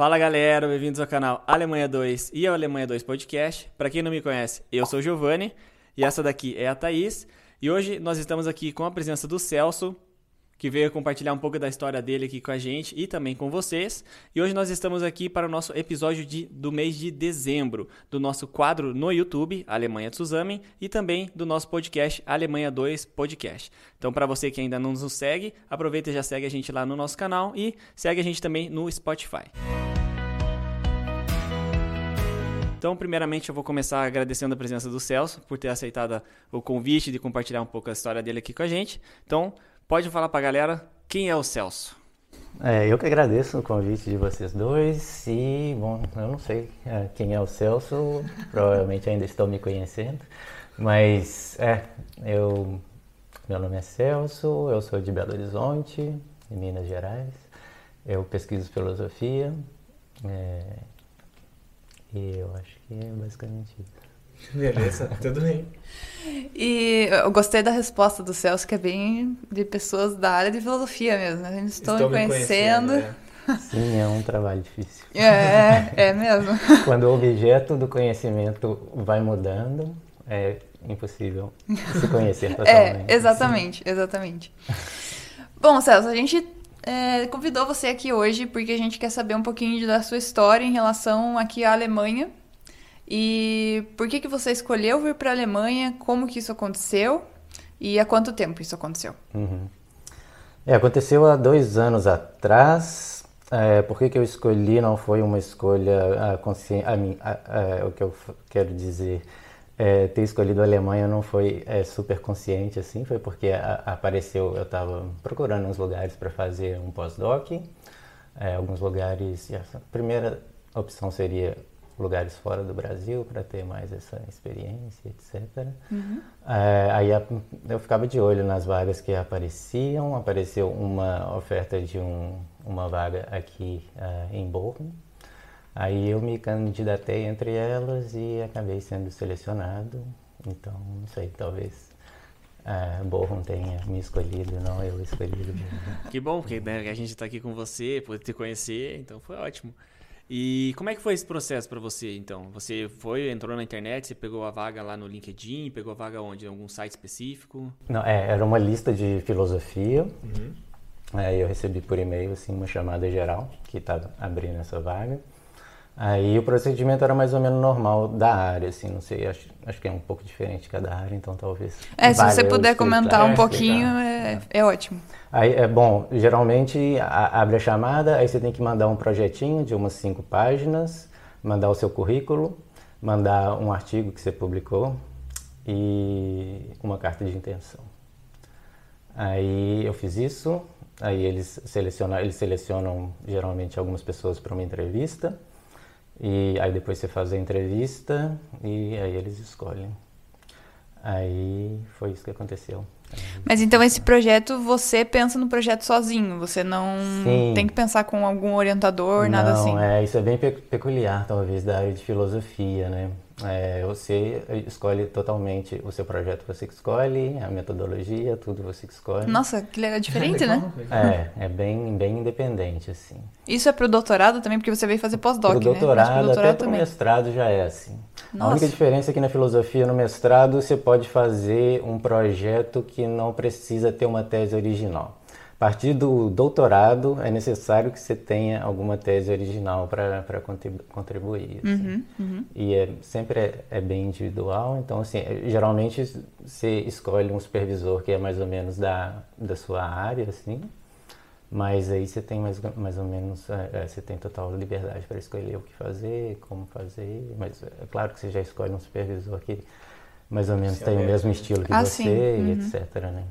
Fala galera, bem-vindos ao canal Alemanha 2 e ao Alemanha 2 Podcast. Para quem não me conhece, eu sou o Giovanni e essa daqui é a Thaís. E hoje nós estamos aqui com a presença do Celso, que veio compartilhar um pouco da história dele aqui com a gente e também com vocês. E hoje nós estamos aqui para o nosso episódio de, do mês de dezembro, do nosso quadro no YouTube, Alemanha Zusammen, e também do nosso podcast Alemanha 2 Podcast. Então, para você que ainda não nos segue, aproveita e já segue a gente lá no nosso canal e segue a gente também no Spotify. Então, primeiramente, eu vou começar agradecendo a presença do Celso por ter aceitado o convite de compartilhar um pouco a história dele aqui com a gente. Então, Pode falar para a galera quem é o Celso. É, eu que agradeço o convite de vocês dois e, bom, eu não sei é, quem é o Celso, provavelmente ainda estão me conhecendo, mas é, eu, meu nome é Celso, eu sou de Belo Horizonte, em Minas Gerais, eu pesquiso filosofia é, e eu acho que é basicamente isso. Beleza, tudo bem. E eu gostei da resposta do Celso, que é bem de pessoas da área de filosofia mesmo. Né? A gente está me conhecendo. conhecendo é. Sim, é um trabalho difícil. É, é mesmo. Quando o objeto do conhecimento vai mudando, é impossível se conhecer é, totalmente. É, exatamente, exatamente. Bom, Celso, a gente é, convidou você aqui hoje porque a gente quer saber um pouquinho da sua história em relação aqui à Alemanha e por que, que você escolheu vir para a Alemanha? Como que isso aconteceu? E há quanto tempo isso aconteceu? Uhum. É, aconteceu há dois anos atrás. É, por que, que eu escolhi não foi uma escolha consciente. A mim, a, a, o que eu quero dizer é, ter escolhido a Alemanha não foi é, super consciente assim, foi porque a, apareceu, eu estava procurando uns lugares para fazer um pós-doc, é, alguns lugares, a primeira opção seria lugares fora do Brasil para ter mais essa experiência, etc. Uhum. É, aí eu ficava de olho nas vagas que apareciam. Apareceu uma oferta de um, uma vaga aqui uh, em Bochum. Aí eu me candidatei entre elas e acabei sendo selecionado. Então, não sei, talvez Bochum tenha me escolhido, não eu escolhido. Que bom, porque né, a gente está aqui com você, poder te conhecer, então foi ótimo. E como é que foi esse processo para você, então? Você foi, entrou na internet, você pegou a vaga lá no LinkedIn, pegou a vaga onde? Em algum site específico? Não, é, era uma lista de filosofia. Uhum. É, eu recebi por e-mail assim, uma chamada geral que estava abrindo essa vaga. Aí o procedimento era mais ou menos normal da área, assim, não sei, acho, acho que é um pouco diferente cada área, então talvez. É, se você puder comentar um pouquinho, é, é ótimo. Aí, é bom, geralmente a, abre a chamada, aí você tem que mandar um projetinho de umas cinco páginas, mandar o seu currículo, mandar um artigo que você publicou e uma carta de intenção. Aí eu fiz isso, aí eles selecionam, eles selecionam geralmente algumas pessoas para uma entrevista. E aí depois você faz a entrevista e aí eles escolhem. Aí foi isso que aconteceu. Mas então esse projeto, você pensa no projeto sozinho, você não Sim. tem que pensar com algum orientador, não, nada assim? É, isso é bem peculiar, talvez, da área de filosofia, né? É, você escolhe totalmente o seu projeto, você que escolhe, a metodologia, tudo você que escolhe. Nossa, que legal, diferente, né? É, é bem, bem independente, assim. Isso é pro doutorado também, porque você veio fazer pós-doc, né? doutorado, pro doutorado, até pro mestrado já é assim. Nossa. A única diferença é que na filosofia, no mestrado, você pode fazer um projeto que não precisa ter uma tese original. A partir do doutorado, é necessário que você tenha alguma tese original para contribuir. Assim. Uhum, uhum. E é, sempre é, é, bem individual, então, assim, é, geralmente você escolhe um supervisor que é mais ou menos da, da sua área, assim, mas aí você tem mais, mais ou menos, é, é você tem total liberdade para escolher o que fazer, como fazer, mas é claro que você já escolhe um supervisor que mais ou menos tem o mesmo estilo que ah, você, uhum. e etc, né?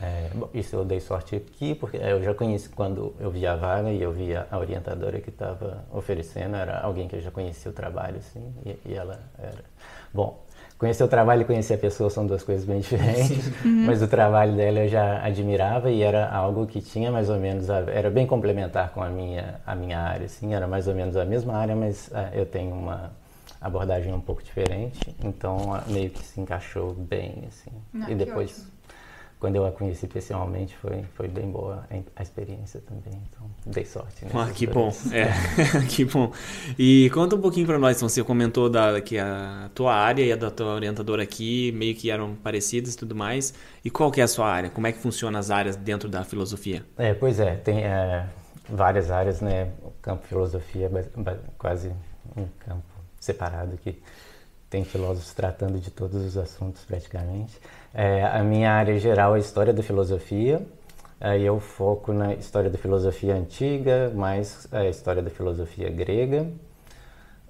É, bom, isso eu dei sorte aqui, porque eu já conheci quando eu vi a vaga e eu vi a, orientadora que estava oferecendo, era alguém que eu já conhecia o trabalho, assim, e, e, ela era... Bom, conhecer o trabalho e conhecer a pessoa são duas coisas bem diferentes, uhum. mas o trabalho dela eu já admirava e era algo que tinha mais ou menos, a, era bem complementar com a minha, a minha área, assim, era mais ou menos a mesma área, mas uh, eu tenho uma abordagem um pouco diferente, então uh, meio que se encaixou bem, assim, Não, e depois quando eu a conheci pessoalmente foi, foi bem boa a experiência também. Então, dei sorte. Ah, que bom. É, que bom. E conta um pouquinho para nós, então, você comentou da, que a tua área e a da tua orientadora aqui meio que eram parecidas e tudo mais. E qual que é a sua área? Como é que funcionam as áreas dentro da filosofia? É, pois é, tem é, várias áreas, né? O campo filosofia é quase um campo separado que tem filósofos tratando de todos os assuntos praticamente. É, a minha área geral é História da Filosofia, aí eu foco na História da Filosofia Antiga, mais a História da Filosofia Grega,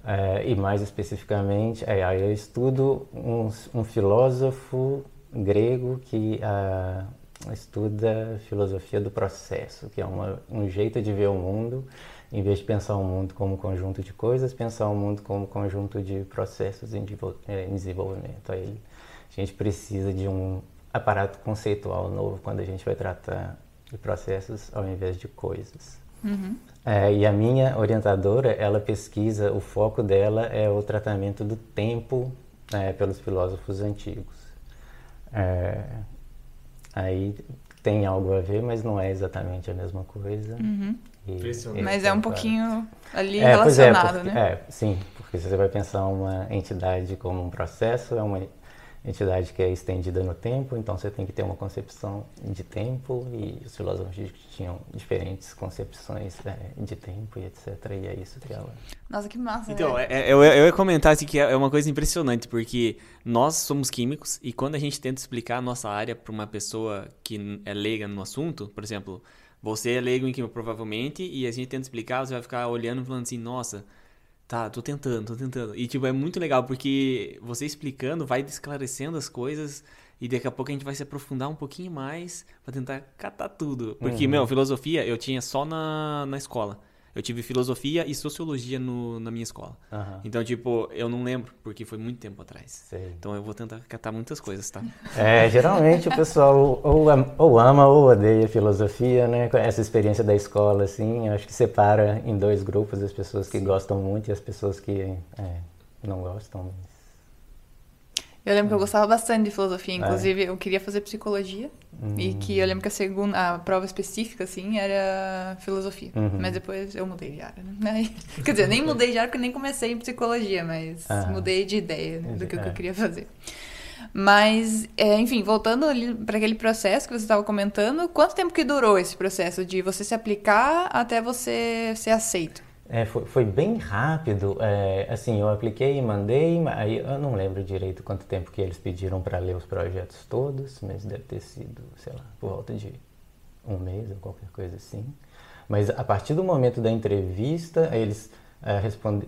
é, e mais especificamente, é, aí eu estudo um, um filósofo grego que uh, estuda filosofia do processo, que é uma, um jeito de ver o mundo em vez de pensar o mundo como conjunto de coisas, pensar o mundo como conjunto de processos em é, desenvolvimento. Aí a gente precisa de um aparato conceitual novo quando a gente vai tratar de processos ao invés de coisas. Uhum. É, e a minha orientadora, ela pesquisa, o foco dela é o tratamento do tempo é, pelos filósofos antigos. É, aí tem algo a ver, mas não é exatamente a mesma coisa. Uhum. E, Mas é um pouquinho ali é, é relacionado, é, porque, né? É, sim, porque você vai pensar uma entidade como um processo, é uma entidade que é estendida no tempo, então você tem que ter uma concepção de tempo e os filósofos tinham diferentes concepções é, de tempo e etc. E é isso que ela. Nossa, que massa! Então, né? é, eu, eu ia comentar assim, que é uma coisa impressionante, porque nós somos químicos e quando a gente tenta explicar a nossa área para uma pessoa que é leiga no assunto, por exemplo você é leigo em química, provavelmente, e a gente tenta explicar, você vai ficar olhando e falando assim, nossa, tá, tô tentando, tô tentando. E, tipo, é muito legal, porque você explicando vai esclarecendo as coisas e daqui a pouco a gente vai se aprofundar um pouquinho mais pra tentar catar tudo. Porque, uhum. meu, filosofia eu tinha só na, na escola. Eu tive filosofia e sociologia no, na minha escola. Uhum. Então, tipo, eu não lembro, porque foi muito tempo atrás. Sei. Então eu vou tentar catar muitas coisas, tá? É, geralmente o pessoal ou, ou ama ou odeia filosofia, né? Essa experiência da escola, assim, eu acho que separa em dois grupos as pessoas que gostam muito e as pessoas que é, não gostam. Eu lembro que eu gostava bastante de filosofia, inclusive é. eu queria fazer psicologia. Uhum. E que eu lembro que a segunda, a prova específica, assim, era filosofia. Uhum. Mas depois eu mudei de área, né? Quer dizer, nem mudei de área porque nem comecei em psicologia, mas mudei de ideia né, do que, é. que eu queria fazer. Mas, é, enfim, voltando para aquele processo que você estava comentando, quanto tempo que durou esse processo de você se aplicar até você ser aceito? É, foi, foi, bem rápido. É, assim, eu apliquei e mandei, aí eu não lembro direito quanto tempo que eles pediram para ler os projetos todos, mas deve ter sido, sei lá, por volta de um mês ou qualquer coisa assim. Mas a partir do momento da entrevista, eles é,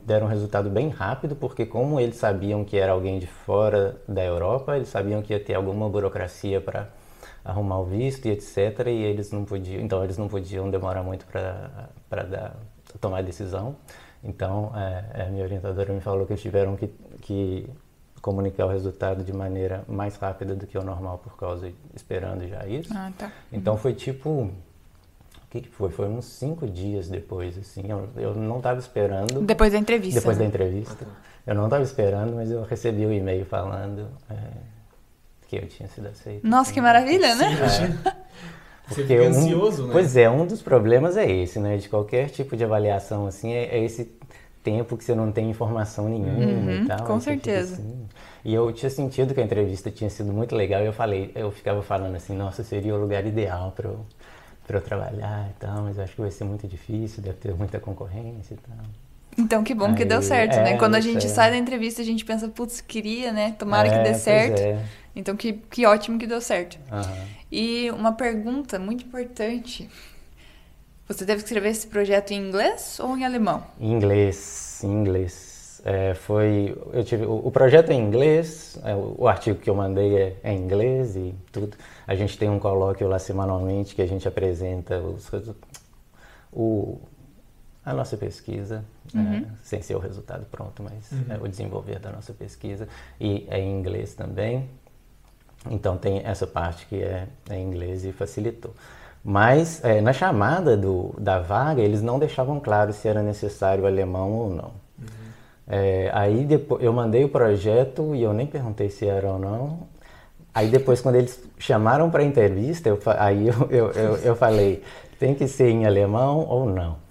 deram um resultado bem rápido, porque como eles sabiam que era alguém de fora da Europa, eles sabiam que ia ter alguma burocracia para arrumar o visto e etc. E eles não podiam, então eles não podiam demorar muito para dar tomar a decisão. Então, é, a minha orientadora me falou que eles tiveram que, que comunicar o resultado de maneira mais rápida do que o normal por causa de, esperando já isso. Ah, tá. Então foi tipo o que, que foi? Foi uns cinco dias depois, assim. Eu, eu não estava esperando. Depois da entrevista. Depois né? da entrevista. Eu não estava esperando, mas eu recebi o um e-mail falando é, que eu tinha sido aceito. Nossa, que maravilha, né? É. Porque Você fica ansioso, um, né? Pois é, um dos problemas é esse, né? De qualquer tipo de avaliação, assim, é, é esse tempo que você não tem informação nenhuma uhum, e tal. Com certeza. Assim. E eu tinha sentido que a entrevista tinha sido muito legal e eu falei, eu ficava falando assim, nossa, seria o lugar ideal para eu, eu trabalhar e tal, mas eu acho que vai ser muito difícil, deve ter muita concorrência e tal. Então, que bom Aí, que deu certo, né? é, né? Quando a gente sai da entrevista, a gente pensa, putz, queria, né? Tomara é, que dê certo. É. Então, que, que ótimo que deu certo. Uhum. E uma pergunta muito importante. Você teve que escrever esse projeto em inglês ou em alemão? Em inglês, em inglês. É, foi, eu tive, o, o, projeto é em inglês, é, o, o, artigo que eu mandei é, é, em inglês e tudo. A gente tem um colóquio lá semanalmente que a gente apresenta os, o, a nossa pesquisa, uhum. é, sem ser o resultado pronto, mas uhum. é o desenvolver da nossa pesquisa. E é em inglês também. Então tem essa parte que é, é em inglês e facilitou. Mas é, na chamada do, da vaga, eles não deixavam claro se era necessário alemão ou não. Uhum. É, aí depois, eu mandei o projeto e eu nem perguntei se era ou não. Aí depois, quando eles chamaram para entrevista, eu, aí eu, eu, eu, eu falei, tem que ser em alemão ou não?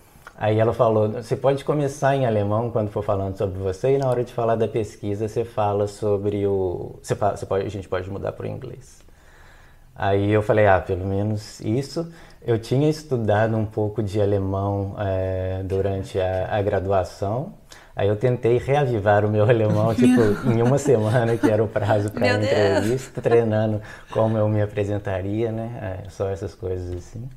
Aí ela falou, você pode começar em alemão quando for falando sobre você e na hora de falar da pesquisa você fala sobre o... Você, você pode, a gente pode mudar para o inglês. Aí eu falei, ah, pelo menos isso. Eu tinha estudado um pouco de alemão é, durante a, a, graduação. Aí eu tentei reavivar o meu alemão, tipo, em uma semana, que era o prazo para a entrevista, treinando como eu me apresentaria, né? É, só essas coisas assim.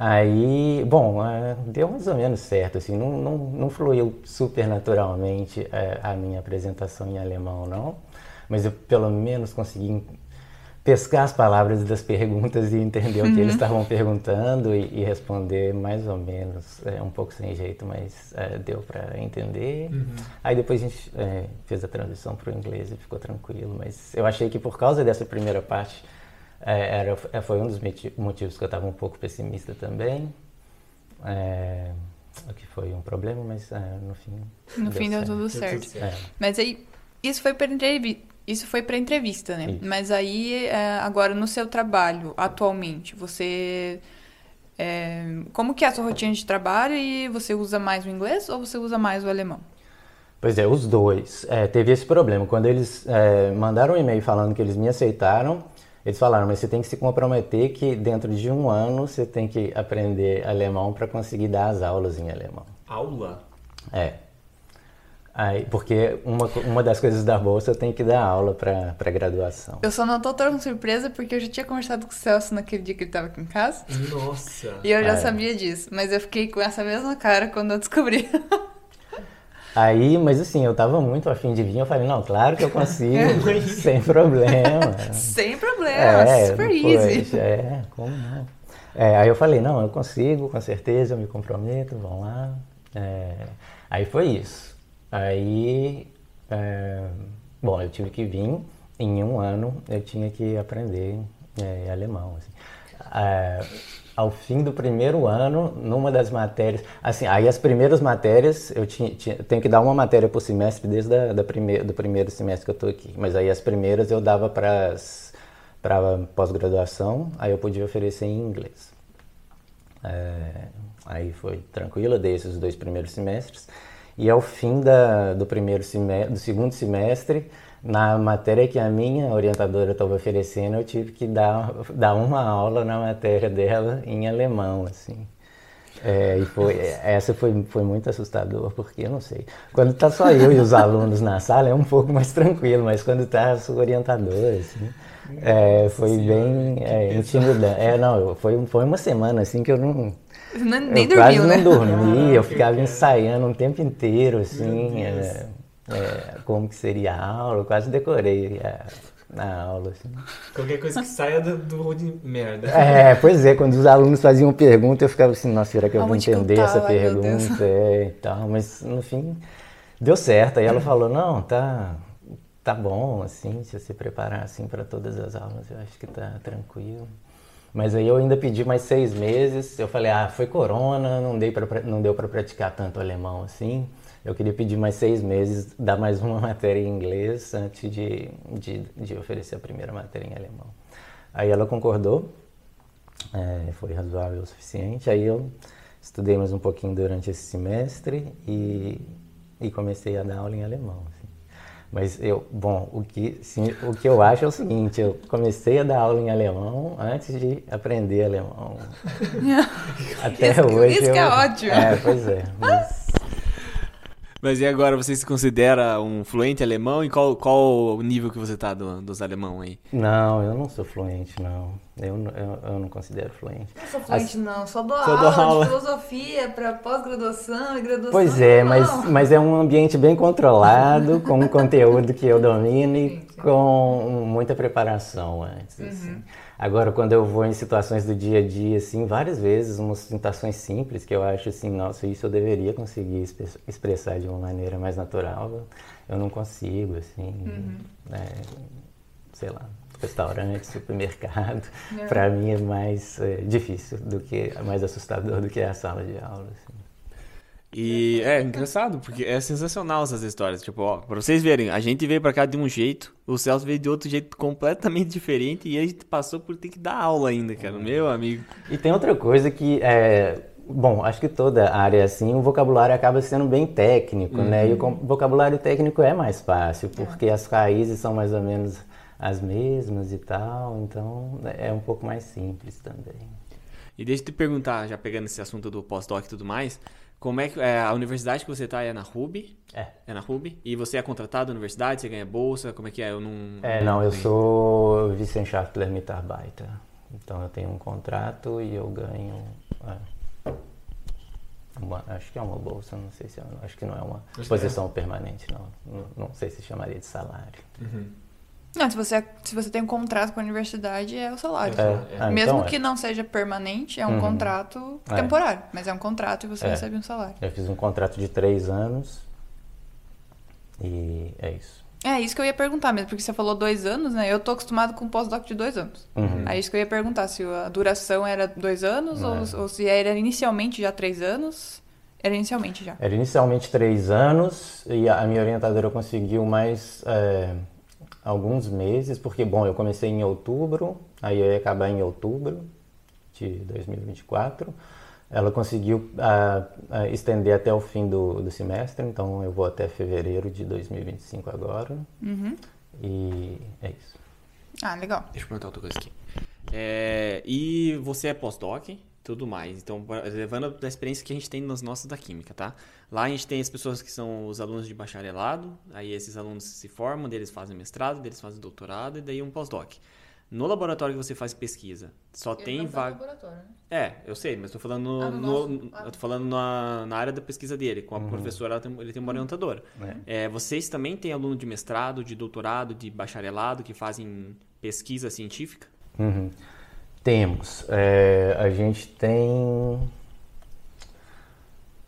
Aí, bom, é, deu mais ou menos certo, assim, não, não, não fluiu super naturalmente é, a minha apresentação em alemão, não, mas eu pelo menos consegui pescar as palavras das perguntas e entender uhum. o que eles uhum. estavam perguntando e, e, responder mais ou menos, é, um pouco sem jeito, mas é, deu para entender. Uhum. Aí depois a gente fez a transição para o inglês e ficou tranquilo, mas eu achei que por causa dessa primeira parte era, é, foi um dos motivos que eu estava um pouco pessimista também. É, o que foi um problema, mas é, no fim. No fim deu tudo certo. É. Mas aí, isso foi para entrevista. Isso foi para entrevista, né? Isso. Mas aí, é, agora no seu trabalho, atualmente, você. como que é a sua rotina de trabalho e você usa mais o inglês ou você usa mais o alemão? Pois é, os dois. teve esse problema. Quando eles mandaram um e-mail falando que eles me aceitaram, eles falaram, mas você tem que se comprometer que dentro de um ano você tem que aprender alemão para conseguir dar as aulas em alemão. Aula? É. Aí, porque uma, uma das coisas da bolsa eu tenho que dar aula para graduação. Eu só não tô tão surpresa porque eu já tinha conversado com o Celso naquele dia que ele tava aqui em casa. Nossa! E eu já é. sabia disso, mas eu fiquei com essa mesma cara quando eu descobri. Aí, mas assim, eu tava muito afim de vir, eu falei, não, claro que eu consigo, sem problema. Sem problema, é, super easy. É, como não? É, aí eu falei, não, eu consigo, com certeza, eu me comprometo, vamos lá. É, aí foi isso. Aí, é, bom, eu tive que vir, em um ano eu tinha que aprender é, alemão. Assim. Ao fim do primeiro ano, numa das matérias, assim, aí as primeiras matérias, eu tinha, tinha tenho que dar uma matéria por semestre desde a, da primeir, do primeiro semestre que eu estou aqui, mas aí as primeiras eu dava para pós-graduação, aí eu podia oferecer em inglês. É, aí foi tranquilo, dei esses dois primeiros semestres, e ao fim da, do primeiro semestre, do segundo semestre, na matéria que a minha orientadora estava oferecendo, eu tive que dar, dar uma aula na matéria dela em alemão, assim. É, e foi, essa foi, foi muito assustador, porque eu não sei. Quando está só eu e os alunos na sala é um pouco mais tranquilo, mas quando está a sua orientadora, assim, é, foi bem é, intimidante. É, não, foi, foi uma semana assim que eu não. não nem eu dormiu, quase né? não dormi, eu ficava ensaiando um tempo inteiro, assim é, como que seria a aula, eu quase decorei a, na aula. Assim. Qualquer coisa que saia do, do de merda. É, pois é, quando os alunos faziam pergunta, eu ficava assim, nossa, será que eu vou entender essa pergunta? É, e tal, mas no fim deu certo. Aí ela falou, não, tá, tá bom, assim, se você preparar assim para todas as aulas, eu acho que tá tranquilo. Mas aí eu ainda pedi mais seis meses. Eu falei, ah, foi corona, não, dei pra, não deu para praticar tanto alemão assim eu queria pedir mais seis meses, dar mais uma matéria em inglês antes de, de, de oferecer a primeira matéria em alemão. Aí ela concordou, é, foi razoável o suficiente. Aí eu estudei mais um pouquinho durante esse semestre e, e comecei a dar aula em alemão. Assim. Mas eu, bom, o que, sim, o que eu acho é o seguinte, eu comecei a dar aula em alemão antes de aprender alemão. Até isso, hoje. Isso eu, que é ótimo. É, pois é. Mas, mas e agora, você se considera um fluente alemão? E qual, qual o nível que você tá do, dos alemão aí? Não, eu não sou fluente, não. Eu, eu, eu não considero fluente. Não sou fluente, As... não. Só dou, Só aula, aula de filosofia para pós-graduação e graduação. Pois é, mas, mas é um ambiente bem controlado, com um conteúdo que eu domino e com muita preparação antes. Uhum. Assim. Agora, quando eu vou em situações do dia a dia, assim, várias vezes, umas situações simples que eu acho assim, nossa, isso eu deveria conseguir expressar de uma maneira mais natural, eu não consigo, assim, uhum. é, sei lá, restaurante, supermercado, é. para mim é mais é, difícil do que, mais assustador do que a sala de aula, assim. E é engraçado, porque é sensacional essas histórias. Tipo, ó, pra vocês verem, a gente veio pra cá de um jeito, o Celso veio de outro jeito completamente diferente e a gente passou por ter que dar aula ainda, cara. Meu amigo. E tem outra coisa que é. Bom, acho que toda área é assim, o vocabulário acaba sendo bem técnico, né? E o com- vocabulário técnico é mais fácil, porque as raízes são mais ou menos as mesmas e tal, então é um pouco mais simples também. E deixa eu te perguntar, já pegando esse assunto do pós-doc e tudo mais, como é que é, a universidade que você tá é na RUB? É. É na RUB? E você é contratado na universidade, você ganha bolsa, como é que é? Eu não... É, não, eu sou Wissenschaftler Mitarbeiter. Então eu tenho um contrato e eu ganho. é, uma- acho que é uma bolsa, não sei se é, acho que não é uma que posição permanente, não. não. Não sei se chamaria de salário. Não, se você, se você tem um contrato com a universidade, é o salário. É, ah, Mesmo então é. que não seja permanente, é um Uhum. contrato É. temporário. Mas é um contrato e você É. recebe um salário. Eu fiz um contrato de três anos e é isso. É isso que eu ia perguntar mesmo, porque você falou dois anos, né? Eu tô acostumado com pós-doc de dois anos. Uhum. É isso que eu ia perguntar, se a duração era dois anos ou, É. ou se era inicialmente já três anos. Era inicialmente já. Era inicialmente três anos e a a minha orientadora conseguiu mais é, alguns meses, porque, bom, eu comecei em outubro, aí eu ia acabar em outubro de 2024. Ela conseguiu ah, ah, estender até o fim do, do semestre, então eu vou até fevereiro de 2025 agora. Uhum. E é isso. Ah, legal. Deixa eu perguntar outra coisa aqui. É, e você é pós-doc tudo mais. Então, levando da experiência que a gente tem nas nossas da química, tá? Lá a gente tem as pessoas que são os alunos de bacharelado, aí esses alunos se formam, deles fazem mestrado, deles fazem doutorado e daí um pós-doc. No laboratório que você faz pesquisa, só tem vaga. É, eu sei, mas tô falando Ah, no, no. Ah. eu tô falando na, na área da pesquisa dele, com a professora, ela tem- ele tem uma orientadora. É. É, vocês também têm aluno de mestrado, de doutorado, de bacharelado que fazem pesquisa científica? Uhum. Temos. É, a gente tem.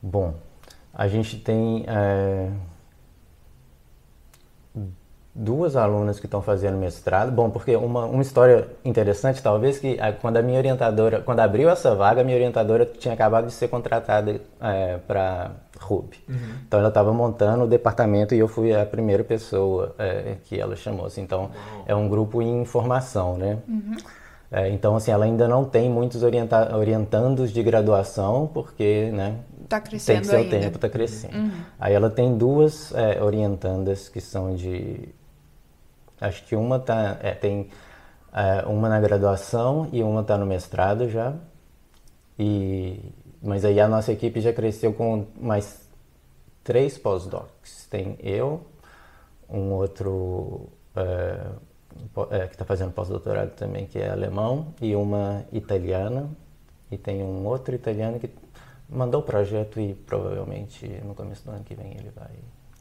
Bom, a gente tem é, duas alunas que estão fazendo mestrado. Bom, porque uma, uma história interessante, talvez, que ah, quando a minha orientadora, quando abriu essa vaga, a minha orientadora tinha acabado de ser contratada para RUB. Então ela estava montando o departamento e eu fui a primeira pessoa é, que ela chamou. assim. Então é um grupo em formação, né? É, então, assim, ela ainda não tem muitos orienta orientandos de graduação, porque, né, Tá tem crescendo que ser o ainda. tempo, está crescendo. Aí ela tem duas é, orientandas que são de. Acho que uma tá, é, tem é, uma na graduação e uma está no mestrado já. E, mas aí a nossa equipe já cresceu com mais três pós-docs. Tem eu, um outro po- é, que está fazendo pós-doutorado também, que é alemão, e uma italiana. E tem um outro italiano que mandou o projeto e provavelmente no começo do ano que vem ele vai.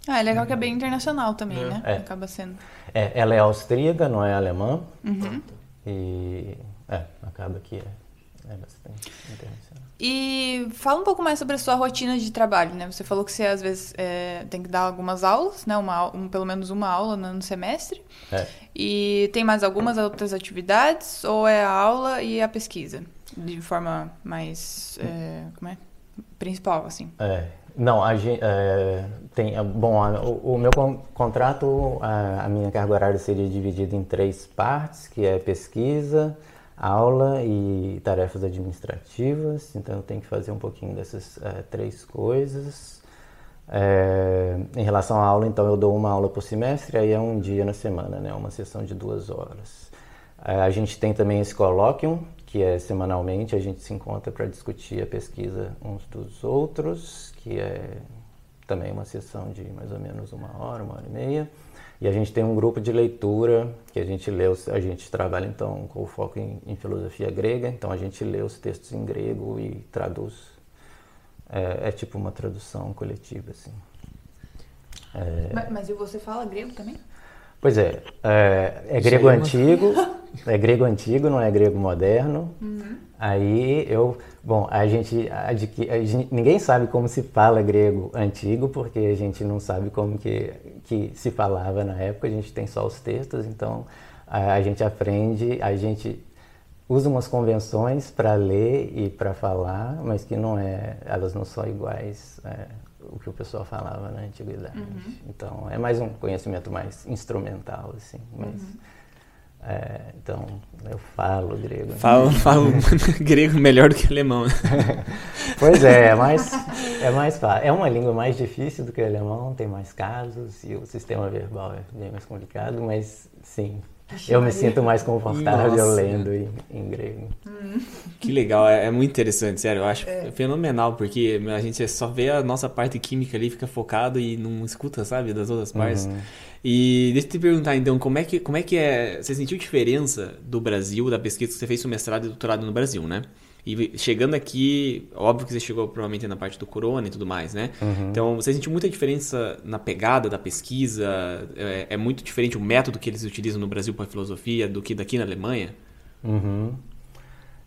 Ah, é legal que é bem internacional também, né? É. Acaba sendo. É, ela é austríaca, não é alemã. Uhum. E é, acaba que é, é bastante internacional. E fala um pouco mais sobre a sua rotina de trabalho, né? Você falou que você às vezes é, tem que dar algumas aulas, né? Uma, um- pelo menos uma aula no semestre. É. E tem mais algumas outras atividades ou é a aula e a pesquisa? De forma mais. é, como é? Principal, assim. É, não, a gente, é, tem, é, bom, a- o, o meu con- contrato, a, a minha carga horária seria dividida em três partes, que é pesquisa, aula e tarefas administrativas. Então eu tenho que fazer um pouquinho dessas é, três coisas. É, em relação à aula, então eu dou uma aula por semestre, aí é um dia na semana, né? Uma sessão de duas horas. É, A gente tem também esse colóquio, que é semanalmente, a gente se encontra para discutir a pesquisa uns dos outros, que é também uma sessão de mais ou menos uma hora, uma hora e meia. E a gente tem um grupo de leitura que a gente lê, a gente trabalha então com o foco em, em filosofia grega, então a gente lê os textos em grego e traduz. É, é tipo uma tradução coletiva, assim. Mas, mas e você fala grego também? Pois é, é, é grego aí é antigo, é grego antigo, não é grego moderno. Aí eu, bom, a gente, adqui- a gente- ninguém sabe como se fala grego antigo, porque a gente não sabe como que, que se falava na época, a gente tem só os textos, então a, a gente aprende, a gente usa umas convenções para ler e para falar, mas que não é, elas não são iguais é, o que o pessoal falava na antiguidade. Uhum. Então é mais um conhecimento mais instrumental, assim. Mas, uhum. É, então eu falo grego. Falo, falo grego melhor do que alemão. pois é, é mais é mais fácil. É uma língua mais difícil do que o alemão, tem mais casos e o sistema verbal é bem mais complicado, mas sim, eu me sinto mais confortável Nossa. lendo em, em grego. Hum. Que legal, é, é, muito interessante, sério. Eu acho é. fenomenal, porque a gente só vê a nossa parte química ali, fica focado e não escuta, sabe, das outras partes. Uhum. E deixa eu te perguntar, então, como é, que, como é que é. Você sentiu diferença do Brasil, da pesquisa que você fez o mestrado e doutorado no Brasil, né? E chegando aqui, óbvio que você chegou provavelmente na parte do corona e tudo mais, né? Uhum. Então, você sentiu muita diferença na pegada da pesquisa? É, é, muito diferente o método que eles utilizam no Brasil para filosofia do que daqui na Alemanha? Uhum.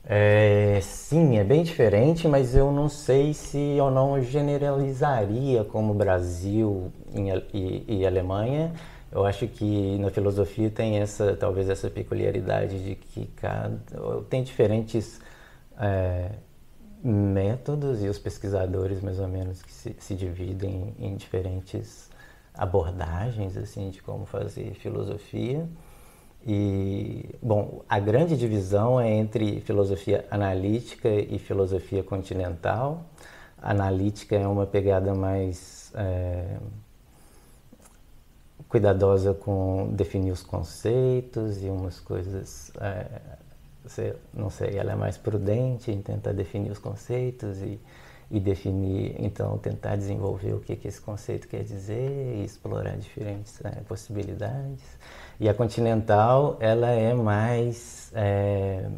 É, sim, é bem diferente, mas eu não sei se eu não generalizaria como Brasil e, e Alemanha. Eu acho que na filosofia tem essa, talvez essa peculiaridade de que cada, tem diferentes é, métodos e os pesquisadores mais ou menos que se, se dividem em diferentes abordagens assim de como fazer filosofia e bom a grande divisão é entre filosofia analítica e filosofia continental a analítica é uma pegada mais é, cuidadosa com definir os conceitos e umas coisas é, você, não sei, ela é mais prudente em tentar definir os conceitos e, e definir, então tentar desenvolver o que, que esse conceito quer dizer e explorar diferentes é, possibilidades. E a continental, ela é mais é,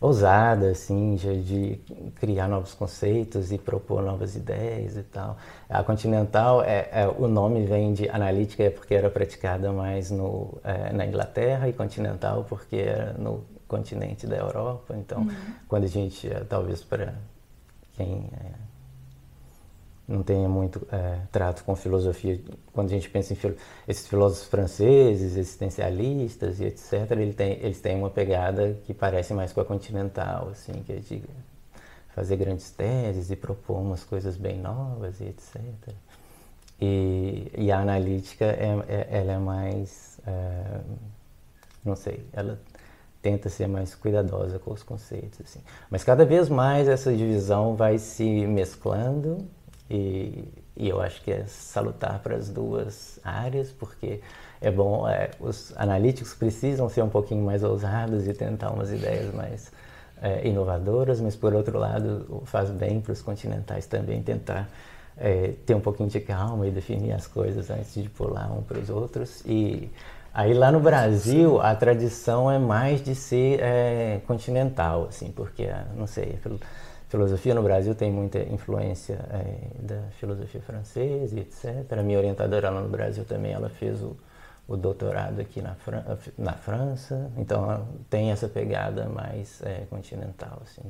ousada, assim, de, criar novos conceitos e propor novas ideias e tal. A continental, é, é o nome vem de analítica porque era praticada mais no, é, na Inglaterra e continental porque era no continente da Europa. Então, uhum. quando a gente, talvez para quem é, não tenha muito é, trato com filosofia, quando a gente pensa em filo esses filósofos franceses, existencialistas e etc., ele tem, eles têm uma pegada que parece mais com a continental, assim, que é de fazer grandes teses e propor umas coisas bem novas e etc. E, e a analítica, é, é, ela é mais, é, não sei, ela tenta ser mais cuidadosa com os conceitos. Assim. Mas cada vez mais essa divisão vai se mesclando e, e eu acho que é salutar para as duas áreas, porque é bom, é, os analíticos precisam ser um pouquinho mais ousados e tentar umas ideias mais é, inovadoras, mas por outro lado faz bem para os continentais também tentar é, ter um pouquinho de calma e definir as coisas antes de pular um para os outros. E Aí lá no Brasil a tradição é mais de ser é, continental, assim, porque, não sei, filosofia no Brasil tem muita influência é, da filosofia francesa, etc. A minha orientadora lá no Brasil também, ela fez o, o doutorado aqui na, Fran na França, então tem essa pegada mais é, continental, assim.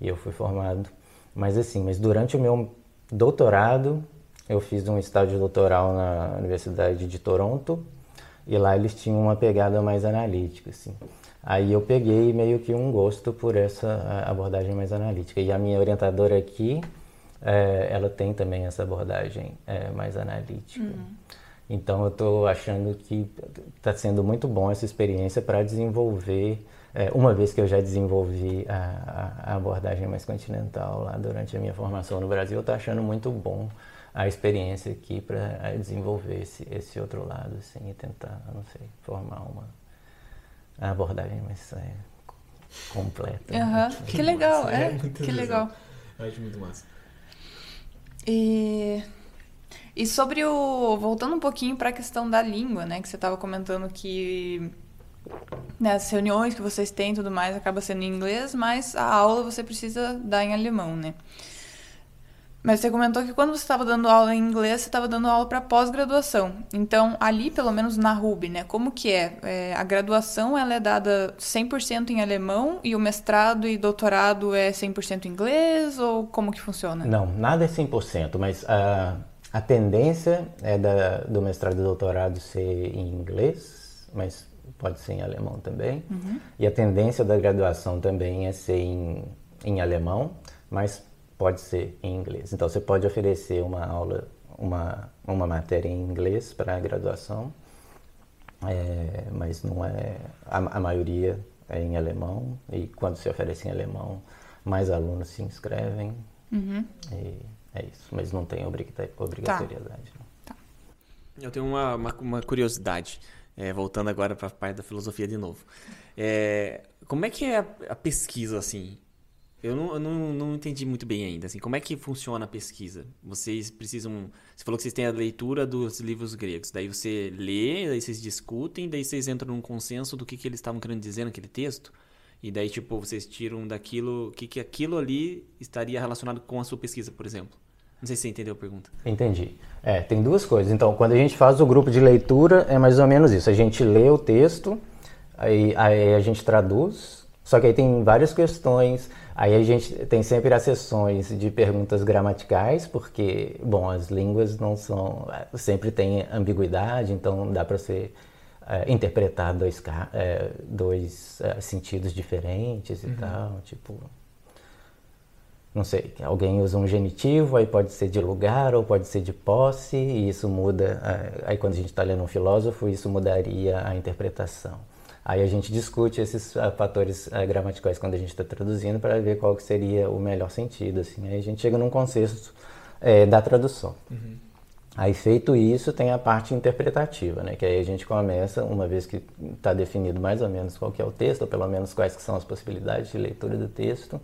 E eu fui formado, mas assim, mas durante o meu doutorado eu fiz um estágio doutoral na Universidade de Toronto, e lá eles tinham uma pegada mais analítica, assim. Aí eu peguei meio que um gosto por essa abordagem mais analítica. E a minha orientadora aqui, é, ela tem também essa abordagem é, mais analítica. Uhum. Então eu estou achando que está sendo muito bom essa experiência para desenvolver, é, uma vez que eu já desenvolvi a, a, abordagem mais continental lá durante a minha formação no Brasil, eu estou achando muito bom a experiência aqui para desenvolver esse, esse outro lado, assim, e tentar, não sei, formar uma abordagem mais é, completa. Uhum. Né? Que, que legal, é, é que legal. Eu acho muito massa. E, e sobre o. Voltando um pouquinho para a questão da língua, né? Que você estava comentando que né, as reuniões que vocês têm e tudo mais acaba sendo em inglês, mas a aula você precisa dar em alemão, né? Mas você comentou que quando você estava dando aula em inglês, você estava dando aula para pós-graduação. Então, ali, pelo menos na RUB, né? Como que é? é a graduação ela é dada 100% em alemão e o mestrado e doutorado é 100% em inglês? Ou como que funciona? Não, nada é 100%, mas a, a tendência é da, do mestrado e doutorado ser em inglês, mas pode ser em alemão também. Uhum. E a tendência da graduação também é ser em, em alemão, mas pode ser em inglês. Então você pode oferecer uma aula, uma, uma matéria em inglês para a graduação, é, mas não é a, a maioria é em alemão e quando se oferece em alemão mais alunos se inscrevem uhum. e é isso, mas não tem obrigatoriedade. Tá. Tá. Eu tenho uma, uma, uma curiosidade, é, voltando agora para a parte da filosofia de novo. É, como é que é a, a pesquisa assim? Eu não, eu não, não entendi muito bem ainda. Assim, como é que funciona a pesquisa? Vocês precisam. Você falou que vocês têm a leitura dos livros gregos. Daí você lê, daí vocês discutem, daí vocês entram num consenso do que, que eles estavam querendo dizer naquele texto. E daí, tipo, vocês tiram daquilo. O que, que aquilo ali estaria relacionado com a sua pesquisa, por exemplo. Não sei se você entendeu a pergunta. Entendi. É, tem duas coisas. Então, quando a gente faz o grupo de leitura, é mais ou menos isso. A gente lê o texto, aí, aí a gente traduz, só que aí tem várias questões Aí a gente tem sempre as sessões de perguntas gramaticais, porque, bom, as línguas não são. sempre tem ambiguidade, então dá para você é, interpretar dois, é, dois é, sentidos diferentes e uhum. tal. Tipo. Não sei, alguém usa um genitivo, aí pode ser de lugar ou pode ser de posse, e isso muda. Aí quando a gente está lendo um filósofo, isso mudaria a interpretação. Aí a gente discute esses uh, fatores uh, gramaticais quando a gente está traduzindo para ver qual que seria o melhor sentido. Assim. Aí a gente chega num consenso é, da tradução. Uhum. Aí feito isso, tem a parte interpretativa, né? que aí a gente começa, uma vez que está definido mais ou menos qual que é o texto, ou pelo menos quais que são as possibilidades de leitura do texto,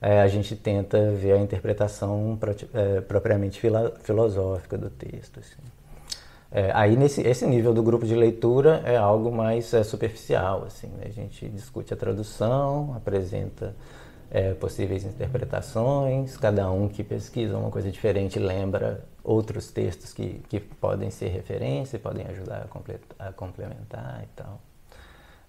é, a gente tenta ver a interpretação pro, é, propriamente fila, filosófica do texto. Assim. É, aí nesse esse nível do grupo de leitura é algo mais é, superficial, assim, né? a gente discute a tradução, apresenta é, possíveis interpretações, cada um que pesquisa uma coisa diferente lembra outros textos que, que podem ser referência, podem ajudar a, completar, a complementar e tal.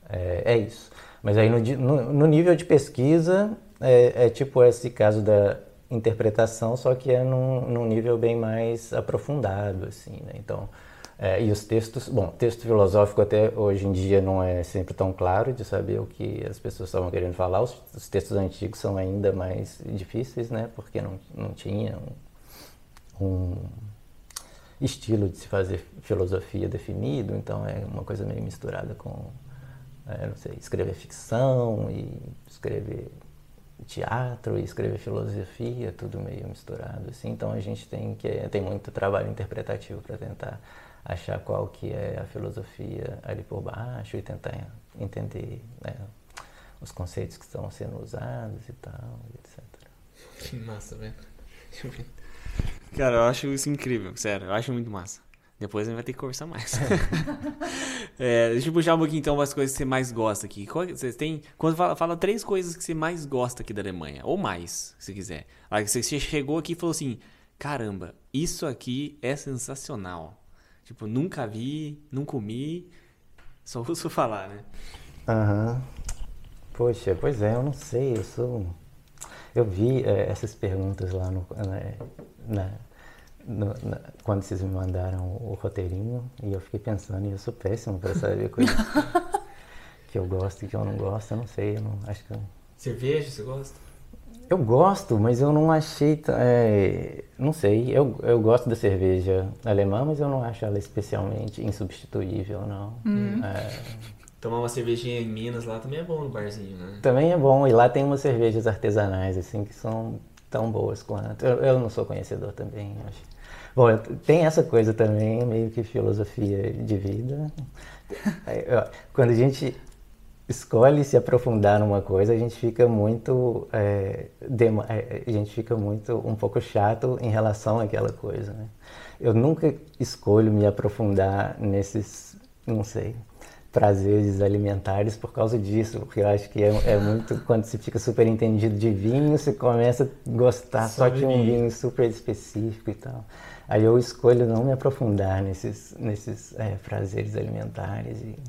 É, é, isso. Mas aí no, no, no nível de pesquisa é, é, tipo esse caso da interpretação, só que é num, num nível bem mais aprofundado, assim, né? Então, é, e os textos, bom, texto filosófico até hoje em dia não é sempre tão claro de saber o que as pessoas estavam querendo falar. Os, os textos antigos são ainda mais difíceis, né? Porque não, não tinha um, um, estilo de se fazer filosofia definido, então é uma coisa meio misturada com, é, não sei, escrever ficção e escrever teatro e escrever filosofia, tudo meio misturado assim. Então a gente tem que tem muito trabalho interpretativo para tentar achar qual que é a filosofia ali por baixo e tentar entender né, os conceitos que estão sendo usados e tal, etc. Que massa, velho. Cara, eu acho isso incrível, sério, eu acho muito massa. Depois a gente vai ter que conversar mais. é, deixa eu puxar um pouquinho então as coisas que você mais gosta aqui. Você tem. Quando fala, fala, três coisas que você mais gosta aqui da Alemanha, ou mais, se quiser. Aí você chegou aqui e falou assim: caramba, isso aqui é sensacional. Tipo, nunca vi, não comi, só ouço falar, né? Aham. Uhum. Poxa, pois é, eu não sei, eu sou. Eu vi é, essas perguntas lá no, na, no, na, quando vocês me mandaram o roteirinho e eu fiquei pensando, e eu sou péssimo para saber coisas que eu gosto e que eu não gosto, eu não sei, eu não acho que. Eu... Cerveja, você gosta? Eu gosto, mas eu não achei. É, não sei, eu, eu gosto da cerveja alemã, mas eu não acho ela especialmente insubstituível, não. Uhum. É... Tomar uma cervejinha em Minas lá também é bom no barzinho, né? Também é bom, e lá tem umas cervejas artesanais, assim, que são tão boas quanto. Eu, eu não sou conhecedor também, acho. Bom, tem essa coisa também, meio que filosofia de vida. Quando a gente escolhe se aprofundar numa coisa, a gente fica muito, é, é, a gente fica muito um pouco chato em relação àquela coisa. Né? Eu nunca escolho me aprofundar nesses, não sei, prazeres alimentares por causa disso, porque eu acho que é, é muito quando você fica super entendido de vinho, você começa a gostar só, só de um vinho super específico e tal. Aí eu escolho não me aprofundar nesses, nesses é, prazeres alimentares e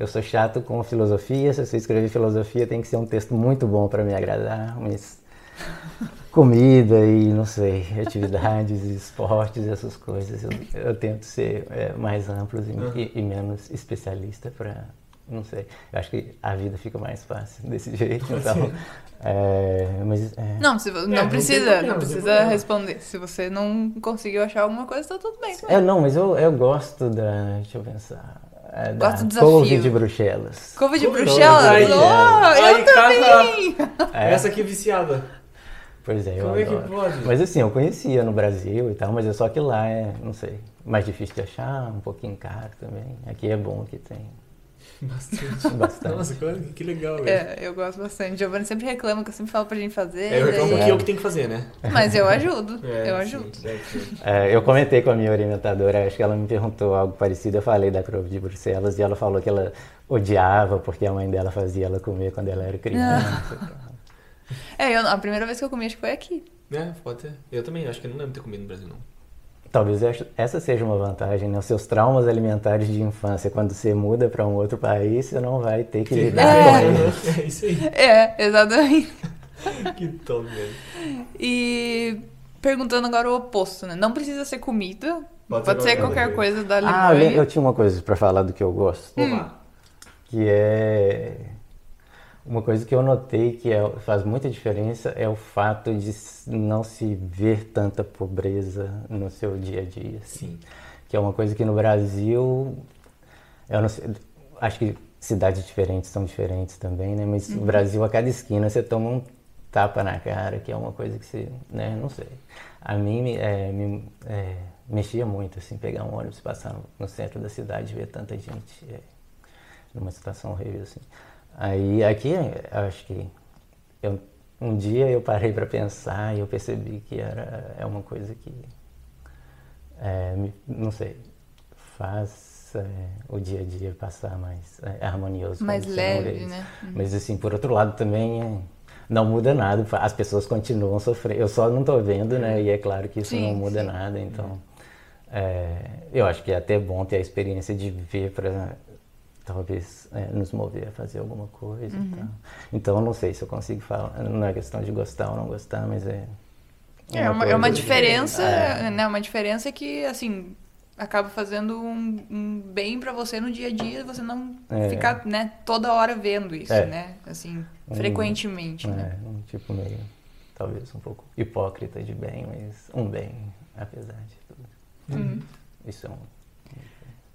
eu sou chato com filosofia, se você escrever filosofia tem que ser um texto muito bom para me agradar, mas comida e não sei, atividades, esportes, essas coisas, eu, eu tento ser é, mais amplo e, e, e, menos especialista para não sei. Eu acho que a vida fica mais fácil desse jeito, então. É, mas, é. Não, se, não, não precisa, não não precisa problema. responder. Se você não conseguiu achar alguma coisa, tá tudo bem. É, não, mas eu, eu gosto da. Deixa eu pensar. É, Gosto do desafio. couve de Bruxelas. Couve de Couve de Bruxelas? Bruxelas. Oh, Aí, eu também! É, Essa aqui é viciada. Pois é, eu Como é que pode? Mas assim, eu conhecia no Brasil e tal, mas é só que lá é, não sei, mais difícil de achar, um pouquinho caro também. Aqui é bom que tem Bastante. bastante. Nossa, que legal, velho. É, eu gosto bastante. Giovanni sempre reclama que eu sempre falo pra gente fazer. É, eu reclamo daí- que eu que tenho que fazer, né? Mas eu ajudo, É, eu sim, ajudo. ser. É, eu comentei com a minha orientadora, acho que ela me perguntou algo parecido, eu falei da couve de Bruxelas e ela falou que ela odiava porque a mãe dela fazia ela comer quando ela era criança. É, eu- a primeira vez que eu comi acho que foi aqui. É, pode ser. Eu também, acho que eu não lembro de ter comido no Brasil, não. Talvez essa- seja uma vantagem, né? Os seus traumas alimentares de infância, quando você muda para um outro país, você não vai ter que lidar com É. eles. É isso aí. É, exatamente. Que top, velho. E perguntando agora o oposto, né? Não precisa ser comida, Pode pode, ser qualquer qualquer coisa da Ah, eu, Alemanha. lem- eu tinha uma coisa para falar do que eu gosto. Opa. que é uma coisa que eu notei que é- faz muita diferença é o fato de não se ver tanta pobreza no seu dia a dia. Sim. Que é uma coisa que no Brasil, eu não sei, acho que cidades diferentes são diferentes também, né? Mas no Brasil, a cada esquina você toma um tapa na cara, que é uma coisa que você, né? Não sei. A mim é, me é, mexia muito, assim, pegar um ônibus, passar no, no centro da cidade e ver tanta gente é, numa situação horrível, assim. Aí, aqui, eu acho que eu, um dia eu parei para pensar e eu percebi que era, é uma coisa que é, não sei, faz é, o dia a dia passar mais é, harmonioso. Mais leve, né? Uhum. Mas assim, por outro lado também é, não muda nada, as pessoas continuam sofrendo. Eu só não estou vendo, né? E é claro que isso Sim, não muda sim. nada, então é, eu acho que é até bom ter a experiência de ver para talvez é, nos mover a fazer alguma coisa. Uhum. Então eu não sei se eu consigo falar, não é questão de gostar ou não gostar, mas é É uma, é uma diferença, É. né? Uma diferença que, assim, acaba fazendo um, um bem pra você no dia a dia, você não É. ficar, né, toda hora vendo isso, É. né? Assim, Hum. frequentemente, né? É, um tipo meio, talvez um pouco hipócrita de bem, mas um bem, apesar de tudo. Uhum. Isso é um.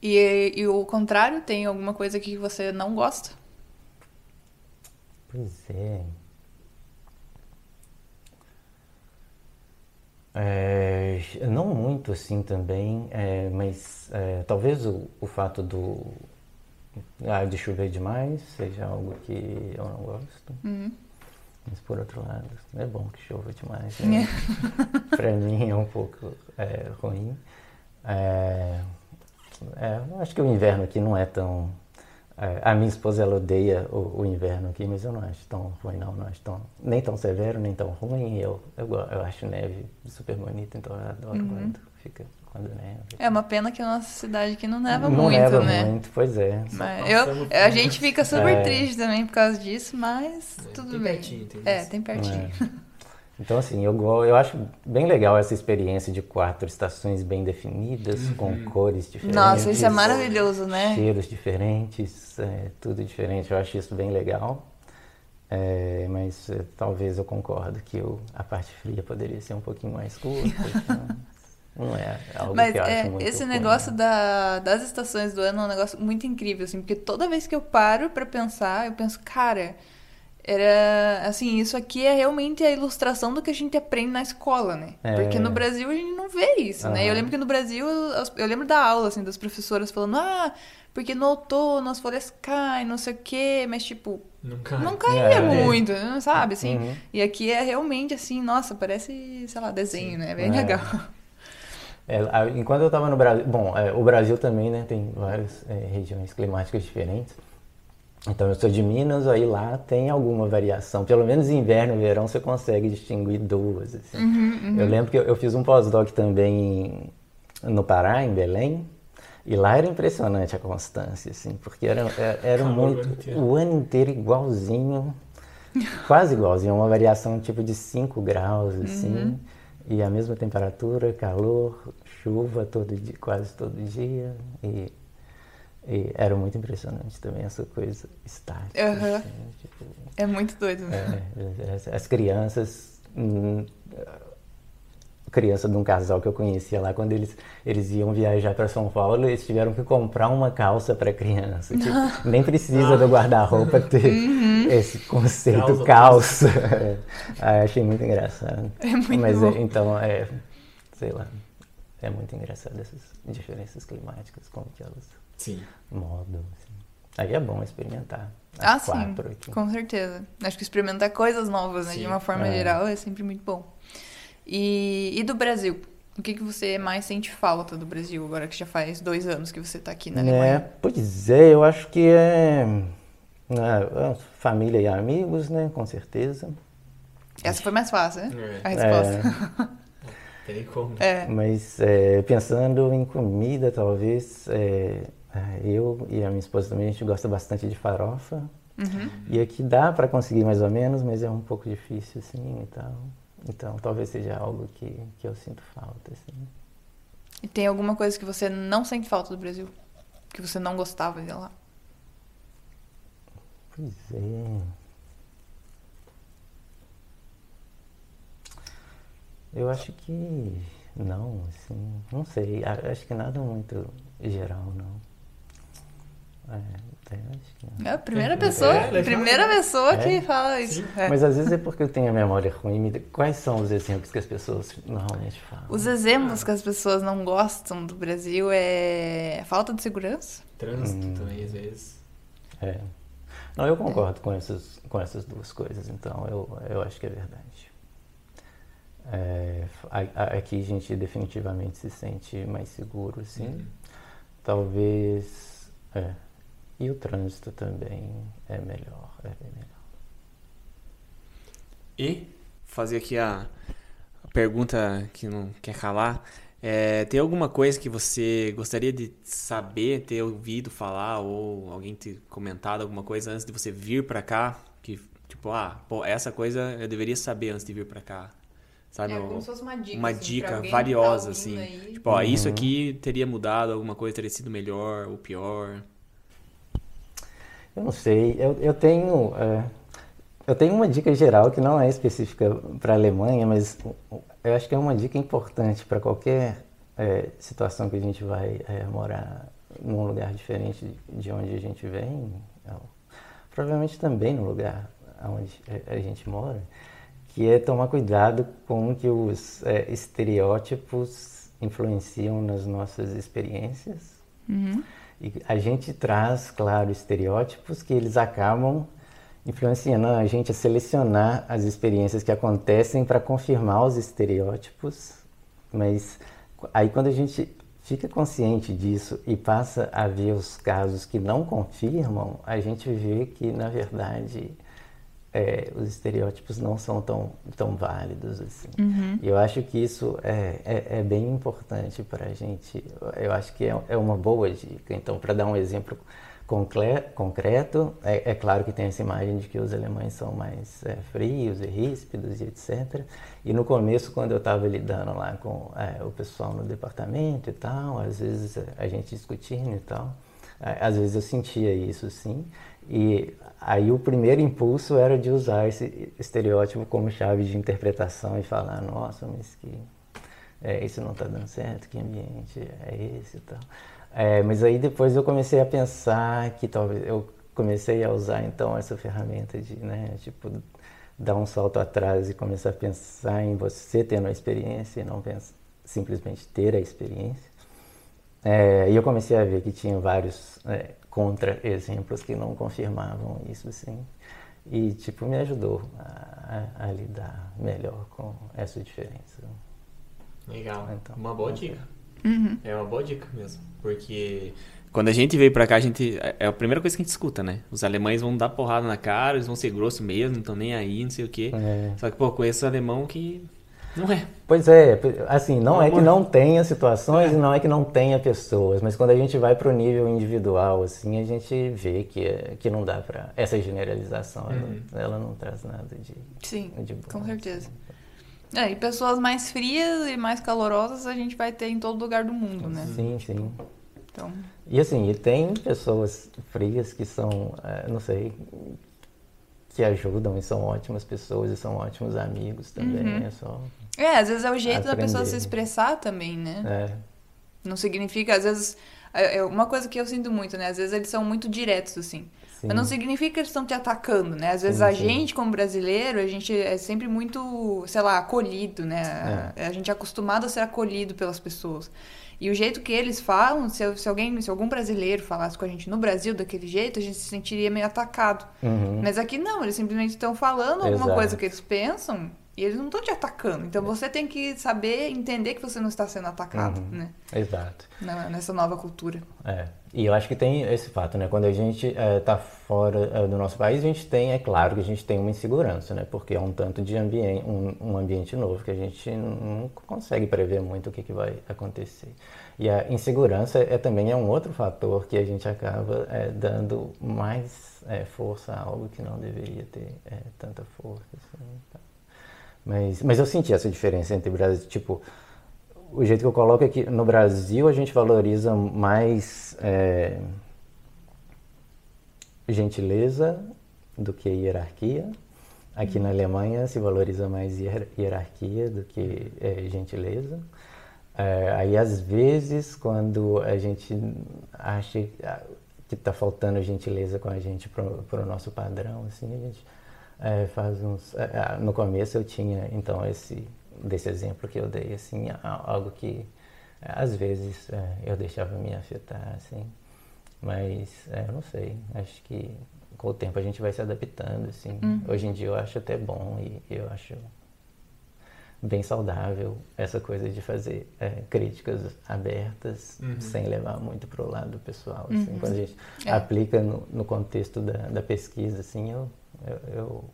E, e o contrário, tem alguma coisa que você não gosta? Pois é. É, não muito assim também, é, mas é, talvez o, o fato do ah, de chover demais seja algo que eu não gosto. Uhum. Mas por outro lado, é bom que chova demais. Né? Para mim é um pouco é, ruim. É, eu acho que o inverno aqui não é tão. é, a minha esposa ela odeia o, o inverno aqui, mas eu não acho tão ruim, não. Não acho tão, nem tão severo, nem tão ruim. Eu, eu, eu acho neve super bonita, então eu adoro quando fica quando neve. É uma pena que a nossa cidade aqui não neva não muito, neva né? muito, pois é. Mas eu, a gente fica super É. triste também por causa disso, mas É, tudo tem bem. pertinho, tem é, isso. tem pertinho. É. Então, assim, eu, eu acho bem legal essa experiência de quatro estações bem definidas, com cores diferentes. Nossa, isso é maravilhoso, né? Cheiros diferentes, é, tudo diferente. Eu acho isso bem legal. É, mas é, talvez eu concordo que o- a parte fria poderia ser um pouquinho mais curta. então, não é algo Mas que eu acho é, muito esse ruim. negócio da- das estações do ano é um negócio muito incrível, assim, porque toda vez que eu paro pra pensar, eu penso, cara, era assim, isso aqui é realmente a ilustração do que a gente aprende na escola, né? É. Porque no Brasil a gente não vê isso, né? Eu lembro que no Brasil, as- eu lembro da aula, assim, das professoras falando, ah, porque no outono as folhas caem, não sei o quê, mas tipo, Não cai. não caía É. muito, não sabe, assim. Uhum. E aqui é realmente assim, nossa, parece, sei lá, desenho, né? É bem É. legal. É, a- enquanto eu estava no Brasil, bom, é, o Brasil também, né, tem várias é, regiões climáticas diferentes. Então eu sou de Minas, aí lá tem alguma variação. Pelo menos inverno e verão você consegue distinguir duas. assim. Uhum, Eu lembro que eu, eu fiz um pós-doc também em- no Pará, em Belém. E lá era impressionante a constância, assim, porque era, era, era o muito. O ano inteiro igualzinho, quase igualzinho, uma variação tipo de 5 graus, assim, e a mesma temperatura, calor, chuva todo dia, quase todo dia. E E era muito impressionante também essa coisa estática. Uhum. Assim, tipo, É muito doido. né? é, as, as crianças. hum, criança de um casal que eu conhecia lá, quando eles, eles iam viajar para São Paulo, eles tiveram que comprar uma calça para criança. que nem precisa do guarda-roupa ter esse conceito calça. É. Ah, achei muito engraçado. É muito Mas é, então, é, sei lá, é muito engraçado essas diferenças climáticas, como que elas Sim. Mudam. Assim. Aí é bom experimentar. Ah, sim, aqui. com certeza. Acho que experimentar coisas novas, né, de Sim. uma forma É. geral, é sempre muito bom. E, e do Brasil? O que, que você mais sente falta do Brasil, agora que já faz dois anos que você tá aqui na É, Alemanha? pois é, eu acho que é, é, é família e amigos, né, com certeza. Essa foi mais fácil, né? É. A resposta. Tem como. É. Mas é, pensando em comida, talvez, é, é, eu e a minha esposa também, a gente gosta bastante de farofa. Uhum. E aqui dá para conseguir mais ou menos, mas é um pouco difícil, assim, e tal. Então, talvez seja algo que, que eu sinto falta, assim. E tem alguma coisa que você não sente falta do Brasil? Que você não gostava de lá? Pois é. Eu acho que não, assim, não sei. Acho que nada muito geral, não. É, é, acho que não. É a primeira pessoa, É, primeira pessoa É? que fala isso. É. Mas às vezes é porque eu tenho a memória ruim. Quais são os exemplos que as pessoas normalmente falam? Os exemplos que as pessoas não gostam do Brasil é falta de segurança. Trânsito Hum. também, às vezes. É. Não, eu concordo com essas, com essas duas coisas, então eu, eu acho que é verdade. É, aqui a gente definitivamente se sente mais seguro, assim. Uhum. Talvez. É. E o trânsito também é melhor. É bem melhor. E fazer aqui a, pergunta que não quer calar. É, tem alguma coisa que você gostaria de saber, ter ouvido falar ou alguém ter comentado alguma coisa antes de você vir pra cá? Que, tipo, ah, pô, essa coisa eu deveria saber antes de vir pra cá. Sabe? É como se fosse uma dica. uma assim, dica alguém valiosa, tá assim. aí. Tipo, ó, isso Uhum. aqui teria mudado, alguma coisa teria sido melhor ou pior. Eu não sei, eu, eu tenho. é, eu tenho uma dica geral que não é específica para a Alemanha, mas eu acho que é uma dica importante para qualquer é, situação que a gente vai é, morar num lugar diferente de onde a gente vem, ou provavelmente também no lugar onde a gente mora, que é tomar cuidado com que os é, estereótipos influenciam nas nossas experiências. Uhum. E a gente traz, claro, estereótipos que eles acabam influenciando a gente a selecionar as experiências que acontecem para confirmar os estereótipos, mas aí quando a gente fica consciente disso e passa a ver os casos que não confirmam, a gente vê que, na verdade, é, os estereótipos não são tão, tão válidos assim. E eu acho que isso é, é, é bem importante para a gente. Eu acho que é, é uma boa dica. Então, para dar um exemplo concreto, é, é claro que tem essa imagem de que os alemães são mais é, frios e ríspidos e etc. E no começo, quando eu estava lidando lá com é, o pessoal no departamento e tal, às vezes a gente discutindo e tal, às vezes eu sentia isso sim. E aí o primeiro impulso era de usar esse estereótipo como chave de interpretação e falar, nossa, mas que é, isso não está dando certo, que ambiente é esse e tal. É, mas aí depois eu comecei a pensar que talvez eu comecei a usar então essa ferramenta de, né, tipo, dar um salto atrás e começar a pensar em você tendo a experiência e não pens- simplesmente ter a experiência. É, e eu comecei a ver que tinha vários é, contra-exemplos que não confirmavam isso, assim. E, tipo, me ajudou a, a- a lidar melhor com essa diferença. Legal. Então, uma boa dica. Uhum. É uma boa dica mesmo. Porque quando a gente veio pra cá, a gente. É a primeira coisa que a gente escuta, né? Os alemães vão dar porrada na cara, eles vão ser grossos mesmo, não estão nem aí, não sei o quê. É. Só que, pô, conheço alemão que. Não é. Pois é, assim, não é que não tenha situações e não é que não tenha pessoas, mas quando a gente vai para o nível individual, assim, a gente vê que, é- que não dá para essa generalização, ela- Uhum. ela, não traz nada de, Sim, de bom. com certeza. assim. É, e pessoas mais frias e mais calorosas a gente vai ter em todo lugar do mundo, né? Sim, sim. Então... E assim, e tem pessoas frias que são, é, não sei, que ajudam e são ótimas pessoas e são ótimos amigos também. Uhum. É só. É, às vezes é o jeito aprender. da pessoa se expressar também, né? É. Não significa, às vezes. É, é uma coisa que eu sinto muito, né? Às vezes eles são muito diretos, assim. Sim. Mas não significa que eles estão te atacando, né? Às vezes sim, a sim. gente, como brasileiro, a gente é sempre muito, sei lá, acolhido, né? É. A gente é acostumado a ser acolhido pelas pessoas. E o jeito que eles falam, se, se, alguém, se algum brasileiro falasse com a gente no Brasil daquele jeito, a gente se sentiria meio atacado. Uhum. Mas aqui não, eles simplesmente estão falando alguma Exato. coisa que eles pensam e eles não estão te atacando. Então você tem que saber entender que você não está sendo atacado, uhum. né? Exato. nessa nova cultura. É. E eu acho que tem esse fato, né? Quando a gente está é, fora é, do nosso país, a gente tem, é claro que a gente tem uma insegurança, né? Porque é um tanto de ambiente, um, um ambiente novo que a gente não consegue prever muito o que, que vai acontecer. E a insegurança é também é um outro fator que a gente acaba é, dando mais força a algo que não deveria ter tanta força. Assim. Mas, mas eu senti essa diferença entre Brasil, tipo, o jeito que eu coloco é que no Brasil a gente valoriza mais é, gentileza do que hierarquia. Aqui na Alemanha se valoriza mais hierarquia do que é, gentileza. É, aí às vezes quando a gente acha que está faltando gentileza com a gente para o nosso padrão, assim, a gente é, faz uns. É, é, no começo eu tinha então esse desse exemplo que eu dei, assim, algo que às vezes é, eu deixava me afetar, assim, mas é, eu não sei, acho que com o tempo a gente vai se adaptando, assim. Uhum. Hoje em dia eu acho até bom e eu acho bem saudável essa coisa de fazer é, críticas abertas uhum. sem levar muito para o lado pessoal. Assim. Uhum. Quando a gente é. aplica no, no contexto da, da, pesquisa, assim, eu, eu, eu,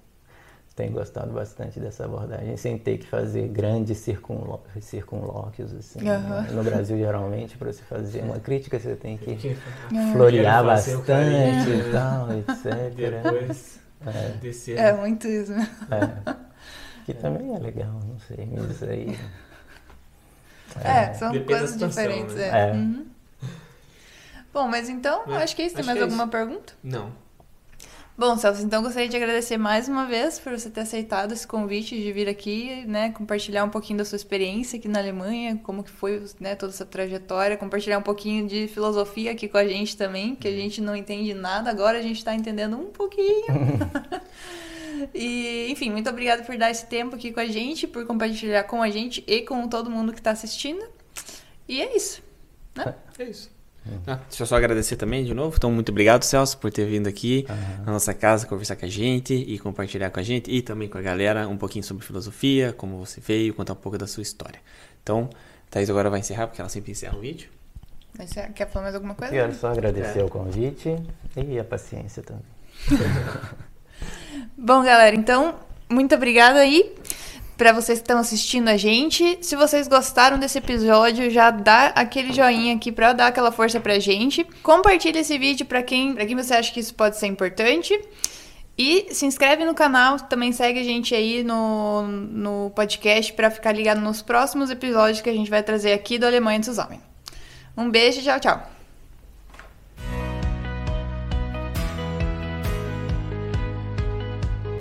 tenho gostado bastante dessa abordagem, sem ter que fazer grandes circunló circunlóquios. Assim, uhum. No Brasil, geralmente, para você fazer uma crítica, você tem que florear bastante e tal, etc. Depois, é. descer. É muito isso. É. Que também é legal, não sei, mas aí. É, é são Depende coisas situação, diferentes. Né? É. Uhum. Bom, mas então, é, acho que é isso. Tem mais é alguma isso. pergunta? Não. Bom, Celso, então gostaria de agradecer mais uma vez por você ter aceitado esse convite de vir aqui, né, compartilhar um pouquinho da sua experiência aqui na Alemanha, como que foi, né, toda essa trajetória, compartilhar um pouquinho de filosofia aqui com a gente também, que a gente não entende nada, agora a gente está entendendo um pouquinho. E, enfim, muito obrigada por dar esse tempo aqui com a gente, por compartilhar com a gente e com todo mundo que está assistindo. E é isso. Né? É isso. Ah, deixa eu só agradecer também de novo. Então, muito obrigado, Celso, por ter vindo aqui uhum. na nossa casa conversar com a gente e compartilhar com a gente e também com a galera um pouquinho sobre filosofia, como você veio, contar um pouco da sua história. Então, Thaís agora vai encerrar, porque ela sempre encerra o vídeo. Quer falar mais alguma coisa? Quero só agradecer é. o convite e a paciência também. Bom, galera, então, muito obrigada aí para vocês que estão assistindo a gente. Se vocês gostaram desse episódio, já dá aquele joinha aqui para dar aquela força pra gente. Compartilha esse vídeo para quem, para quem você acha que isso pode ser importante. E se inscreve no canal, também segue a gente aí no, no podcast para ficar ligado nos próximos episódios que a gente vai trazer aqui do Alemanha Zusammen. Um beijo, tchau, tchau.